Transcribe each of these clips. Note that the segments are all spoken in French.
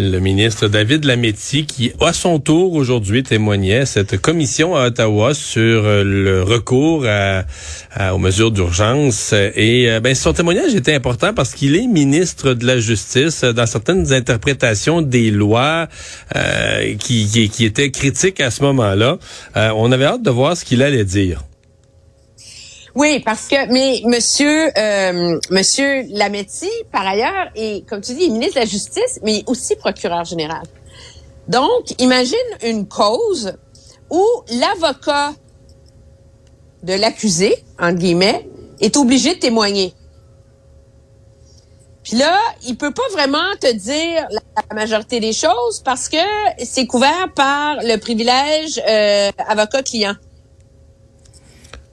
Le ministre David Lametti qui, à son tour, aujourd'hui témoignait à cette commission à Ottawa sur euh, le recours aux mesures d'urgence. Et euh, ben, son témoignage était important parce qu'il est ministre de la Justice dans certaines interprétations des lois euh, qui, qui, qui, étaient critiques à ce moment-là. on avait hâte de voir ce qu'il allait dire. Oui, parce que mais Monsieur euh, Monsieur Lametti, par ailleurs, est comme tu dis, ministre de la Justice, mais aussi procureur général. Donc, imagine une cause où l'avocat de l'accusé, entre guillemets, est obligé de témoigner. Puis là, il peut pas vraiment te dire la majorité des choses parce que c'est couvert par le privilège euh, avocat-client.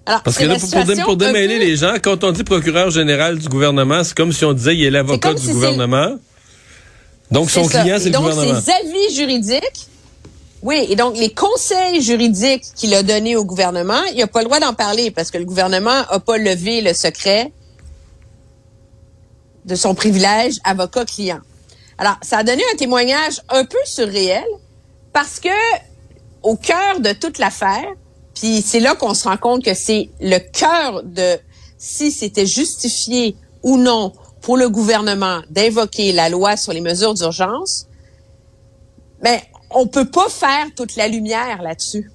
Parce que là, pour, démêler les gens, quand on dit procureur général du gouvernement, c'est comme si on disait il est l'avocat du gouvernement. Donc son client, c'est le gouvernement. Donc ses avis juridiques, oui, et donc les conseils juridiques qu'il a donnés au gouvernement, il n'a pas le droit d'en parler parce que le gouvernement n'a pas levé le secret de son privilège avocat-client. Alors, ça a donné un témoignage un peu surréel parce que au cœur de toute l'affaire, puis c'est là qu'on se rend compte que c'est le cœur de si c'était justifié ou non pour le gouvernement d'invoquer la loi sur les mesures d'urgence. Mais on peut pas faire toute la lumière là-dessus.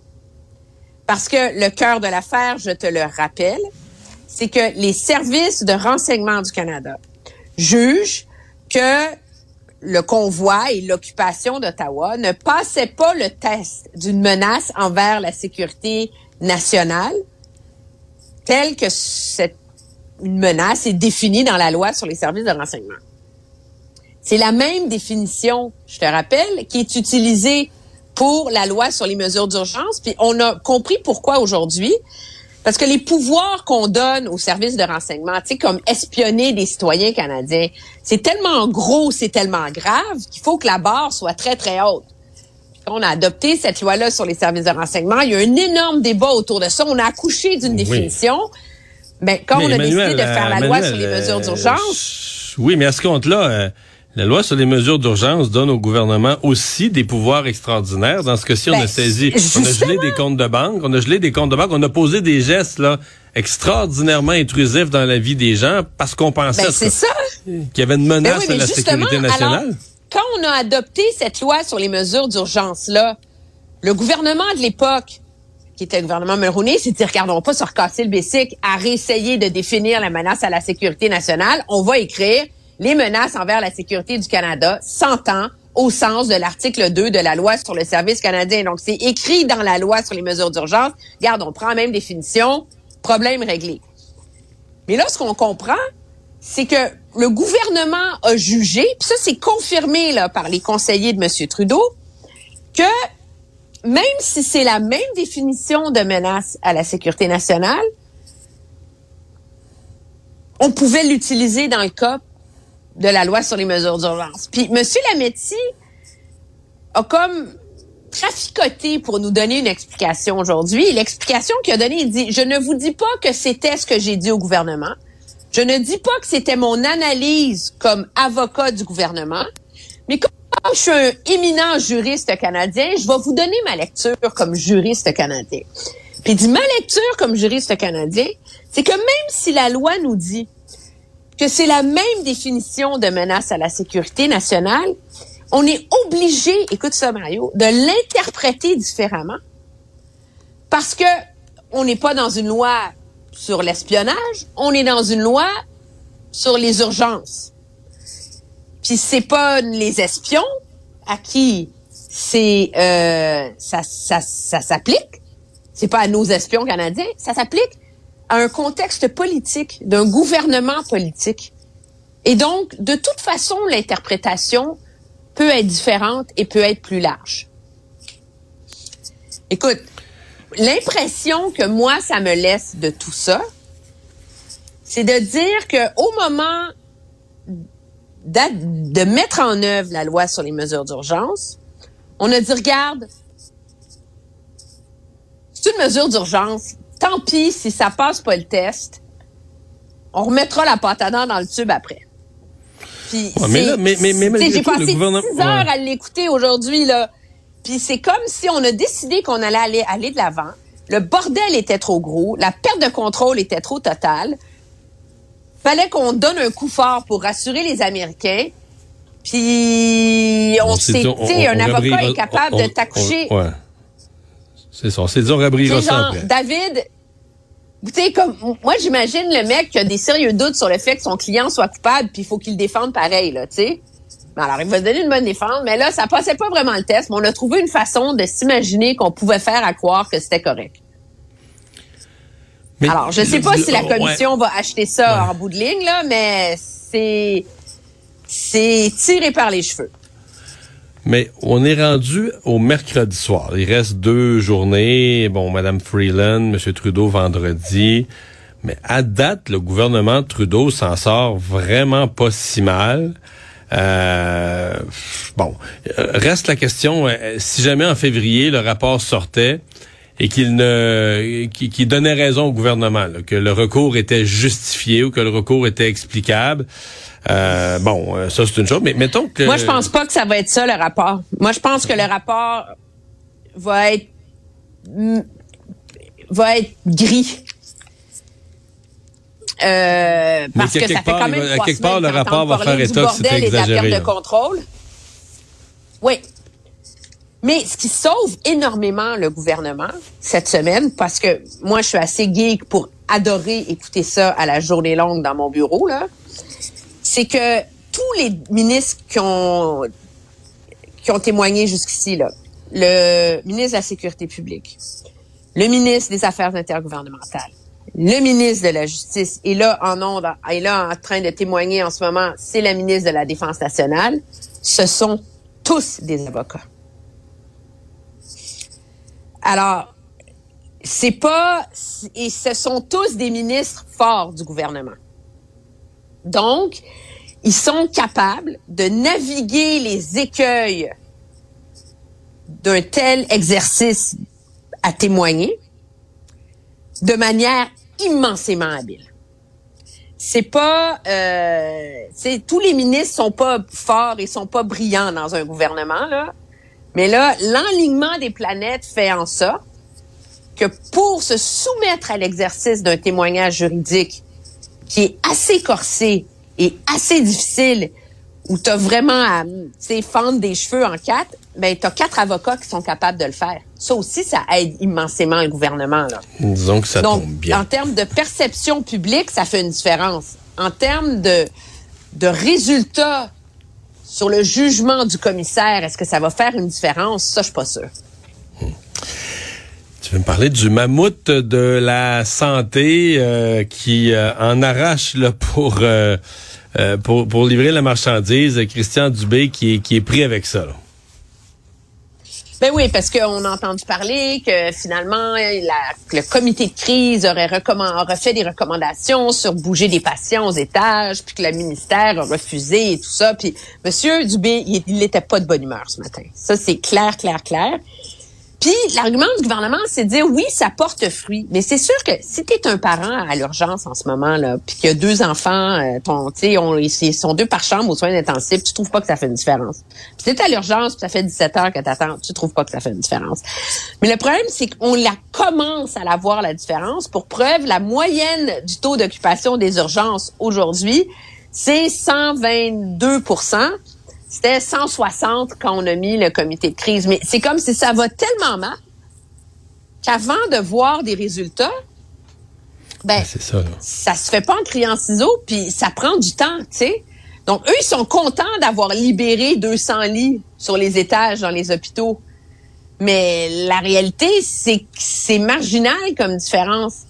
Parce que le cœur de l'affaire, je te le rappelle, c'est que les services de renseignement du Canada jugent que le convoi et l'occupation d'Ottawa ne passaient pas le test d'une menace envers la sécurité nationale telle que cette menace est définie dans la loi sur les services de renseignement. C'est la même définition, je te rappelle, qui est utilisée pour la loi sur les mesures d'urgence. Puis on a compris pourquoi aujourd'hui. Parce que les pouvoirs qu'on donne aux services de renseignement, tu sais, comme espionner des citoyens canadiens, c'est tellement gros, c'est tellement grave qu'il faut que la barre soit très, très haute. quand on a adopté cette loi-là sur les services de renseignement, il y a eu un énorme débat autour de ça. On a accouché d'une définition. Ben, quand on a décidé de faire la loi sur les mesures euh, d'urgence... oui, mais à ce compte-là... Euh, la loi sur les mesures d'urgence donne au gouvernement aussi des pouvoirs extraordinaires. Dans ce cas-ci, on a ben, saisi, on a gelé des comptes de banque, on a gelé des comptes de banque, on a posé des gestes là extraordinairement intrusifs dans la vie des gens parce qu'on pensait ben, qu'il y avait une menace ben à la sécurité nationale. quand on a adopté cette loi sur les mesures d'urgence là, le gouvernement de l'époque qui était le gouvernement Mulroney, s'est dit, regardons pas se recasser le bessic à réessayer de définir la menace à la sécurité nationale. On va écrire les menaces envers la sécurité du Canada s'entend au sens de l'article 2 de la loi sur le service canadien. Donc, c'est écrit dans la loi sur les mesures d'urgence. Regarde, on prend la même définition, problème réglé. Mais là, ce qu'on comprend, c'est que le gouvernement a jugé, puis ça, c'est confirmé là, par les conseillers de M. Trudeau, que même si c'est la même définition de menace à la sécurité nationale, on pouvait l'utiliser dans le cas de la loi sur les mesures d'urgence. Puis M. Lametti a comme traficoté pour nous donner une explication aujourd'hui. L'explication qu'il a donnée, il dit, je ne vous dis pas que c'était ce que j'ai dit au gouvernement. Je ne dis pas que c'était mon analyse comme avocat du gouvernement, mais comme je suis un éminent juriste canadien, je vais vous donner ma lecture comme juriste canadien. Puis il dit, ma lecture comme juriste canadien, c'est que même si la loi nous dit que c'est la même définition de menace à la sécurité nationale, on est obligé, écoute ça Mario, de l'interpréter différemment parce que on n'est pas dans une loi sur l'espionnage, on est dans une loi sur les urgences. Puis c'est pas les espions à qui c'est euh, ça, ça, ça s'applique. C'est pas à nos espions canadiens, ça s'applique à un contexte politique, d'un gouvernement politique. Et donc, de toute façon, l'interprétation peut être différente et peut être plus large. Écoute, l'impression que moi, ça me laisse de tout ça, c'est de dire que au moment de mettre en œuvre la loi sur les mesures d'urgence, on a dit, regarde, c'est une mesure d'urgence. Tant pis si ça passe pas le test. On remettra la pâte à dents dans le tube après. Puis mais, mais, mais, mais j'ai passé gouvernement... 6 heures à l'écouter aujourd'hui là. Puis c'est comme si on a décidé qu'on allait aller, aller de l'avant. Le bordel était trop gros, la perte de contrôle était trop totale. Fallait qu'on donne un coup fort pour rassurer les Américains. Puis on, s'est dit, un avocat est capable de t'accoucher. Ouais. C'est ça. C'est on rabrira ça David, tu sais, comme, moi, j'imagine le mec qui a des sérieux doutes sur le fait que son client soit coupable, puis il faut qu'il le défende pareil, là, tu sais. Alors, il va se donner une bonne défense, mais là, ça passait pas vraiment le test, mais on a trouvé une façon de s'imaginer qu'on pouvait faire à croire que c'était correct. Alors, je sais pas si la commission va acheter ça en bout de ligne, là, mais c'est, c'est tiré par les cheveux. Mais on est rendu au mercredi soir. Il reste deux journées. Bon, Madame Freeland, Monsieur Trudeau vendredi. Mais à date, le gouvernement Trudeau s'en sort vraiment pas si mal. Euh, bon, reste la question, euh, si jamais en février le rapport sortait et qu'il ne qui, donnait raison au gouvernement, que le recours était justifié ou que le recours était explicable, euh, bon, euh, ça c'est une chose, mais mettons que... Moi, je pense pas que ça va être ça, le rapport. Moi, je pense que le rapport va être va être gris. Euh, parce que ça fait quand même à quelque part, le rapport va faire état que c'était exagéré. De contrôle. Oui. Mais ce qui sauve énormément le gouvernement cette semaine, parce que moi, je suis assez geek pour adorer écouter ça à la journée longue dans mon bureau, là c'est que tous les ministres qui ont qui ont témoigné jusqu'ici là, le ministre de la Sécurité publique, le ministre des Affaires intergouvernementales, le ministre de la Justice et là en onde est là en train de témoigner en ce moment, c'est la ministre de la Défense nationale. Ce sont tous des avocats. Alors, c'est pas et ce sont tous des ministres forts du gouvernement. Donc, ils sont capables de naviguer les écueils d'un tel exercice à témoigner de manière immensément habile. C'est pas, euh, tous les ministres sont pas forts et sont pas brillants dans un gouvernement là, mais là, l'enlignement des planètes fait en sorte que pour se soumettre à l'exercice d'un témoignage juridique qui est assez corsé et assez difficile, où tu as vraiment à fendre des cheveux en quatre, ben tu as quatre avocats qui sont capables de le faire. Ça aussi, ça aide immensément le gouvernement. Là. Disons que ça Donc, tombe bien. En termes de perception publique, ça fait une différence. En termes de, de résultats sur le jugement du commissaire, est-ce que ça va faire une différence? Ça, je suis pas sûr. Tu veux me parler du mammouth de la santé euh, qui euh, en arrache euh, pour, livrer la marchandise. Christian Dubé qui qui est pris avec ça. Ben oui, parce qu'on a entendu parler que finalement le comité de crise aurait, aurait fait des recommandations sur bouger des patients aux étages, puis que le ministère a refusé et tout ça. Puis Monsieur Dubé, il n'était pas de bonne humeur ce matin. Ça c'est clair, clair, clair. Puis l'argument du gouvernement, c'est de dire oui, ça porte fruit, mais c'est sûr que si tu es un parent à l'urgence en ce moment là, puis qu'il y a deux enfants, euh, ton, sais, ils sont deux par chambre aux soins intensifs, tu trouves pas que ça fait une différence. Puis t'es à l'urgence, puis ça fait 17 heures que t'attends, tu trouves pas que ça fait une différence. Mais le problème, c'est qu'on la commence à la voir la différence. Pour preuve, la moyenne du taux d'occupation des urgences aujourd'hui, c'est 122 c'était 160 quand on a mis le comité de crise. Mais c'est comme si ça va tellement mal qu'avant de voir des résultats, ben, ça, ça se fait pas en criant ciseaux, puis ça prend du temps, tu sais. Donc, eux, ils sont contents d'avoir libéré 200 lits sur les étages dans les hôpitaux. Mais la réalité, c'est que c'est marginal comme différence.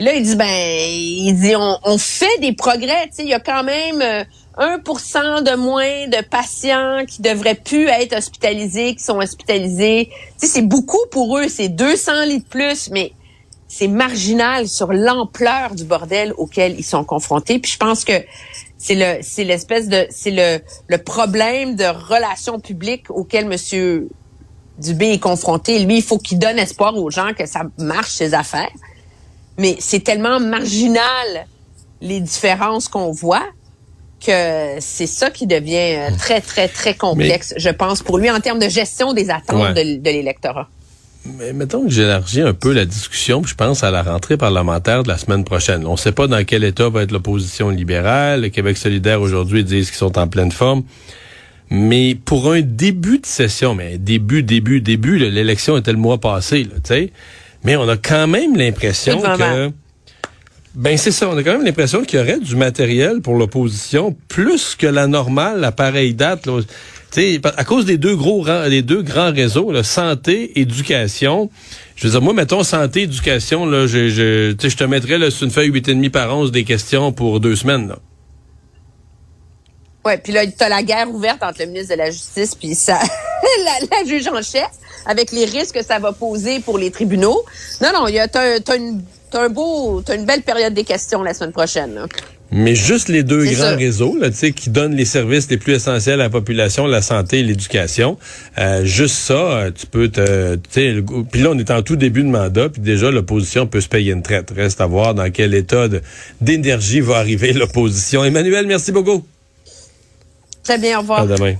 Là, il dit, ben, il dit, on, on fait des progrès, tu sais, il y a quand même... Euh, 1% de moins de patients qui devraient plus être hospitalisés, qui sont hospitalisés. Tu sais, c'est beaucoup pour eux, c'est 200 lits de plus, mais c'est marginal sur l'ampleur du bordel auquel ils sont confrontés. Puis je pense que c'est le c'est l'espèce de c'est le le problème de relations publiques auquel Monsieur Dubé est confronté. Lui, il faut qu'il donne espoir aux gens que ça marche ses affaires. Mais c'est tellement marginal les différences qu'on voit que c'est ça qui devient euh, très très très complexe, je pense, pour lui en termes de gestion des attentes Ouais. de, de l'électorat. Mais mettons que j'élargis un peu la discussion, puis je pense à la rentrée parlementaire de la semaine prochaine. On ne sait pas dans quel état va être l'opposition libérale. Le Québec solidaire aujourd'hui disent qu'ils sont en pleine forme. Mais pour un début de session, mais début, début, début, l'élection était le mois passé, tu sais. Mais on a quand même l'impression que... Ben c'est ça, on a quand même l'impression qu'il y aurait du matériel pour l'opposition plus que la normale à pareille date. Là. Tu sais, à cause des deux gros des deux grands réseaux, là, santé, éducation. Je veux dire, moi, mettons santé, éducation, là, je, je, tu sais, je te mettrais là, sur une feuille 8,5 par 11 des questions pour deux semaines. Là. Ouais, puis là, t'as la guerre ouverte entre le ministre de la Justice puis ça, la, la juge en chef, avec les risques que ça va poser pour les tribunaux. Non, non, il y a t'as, t'as une t'as un beau, t'as une belle période des questions la semaine prochaine. Là. Mais juste les deux C'est grands réseaux, là, tu sais, qui donnent les services les plus essentiels à la population, la santé et l'éducation. Euh, juste ça, euh, tu peux te, tu puis là on est en tout début de mandat, puis déjà l'opposition peut se payer une traite. Reste à voir dans quel état de- d'énergie va arriver l'opposition. Emmanuel, merci beaucoup. Très bien, au revoir. À demain.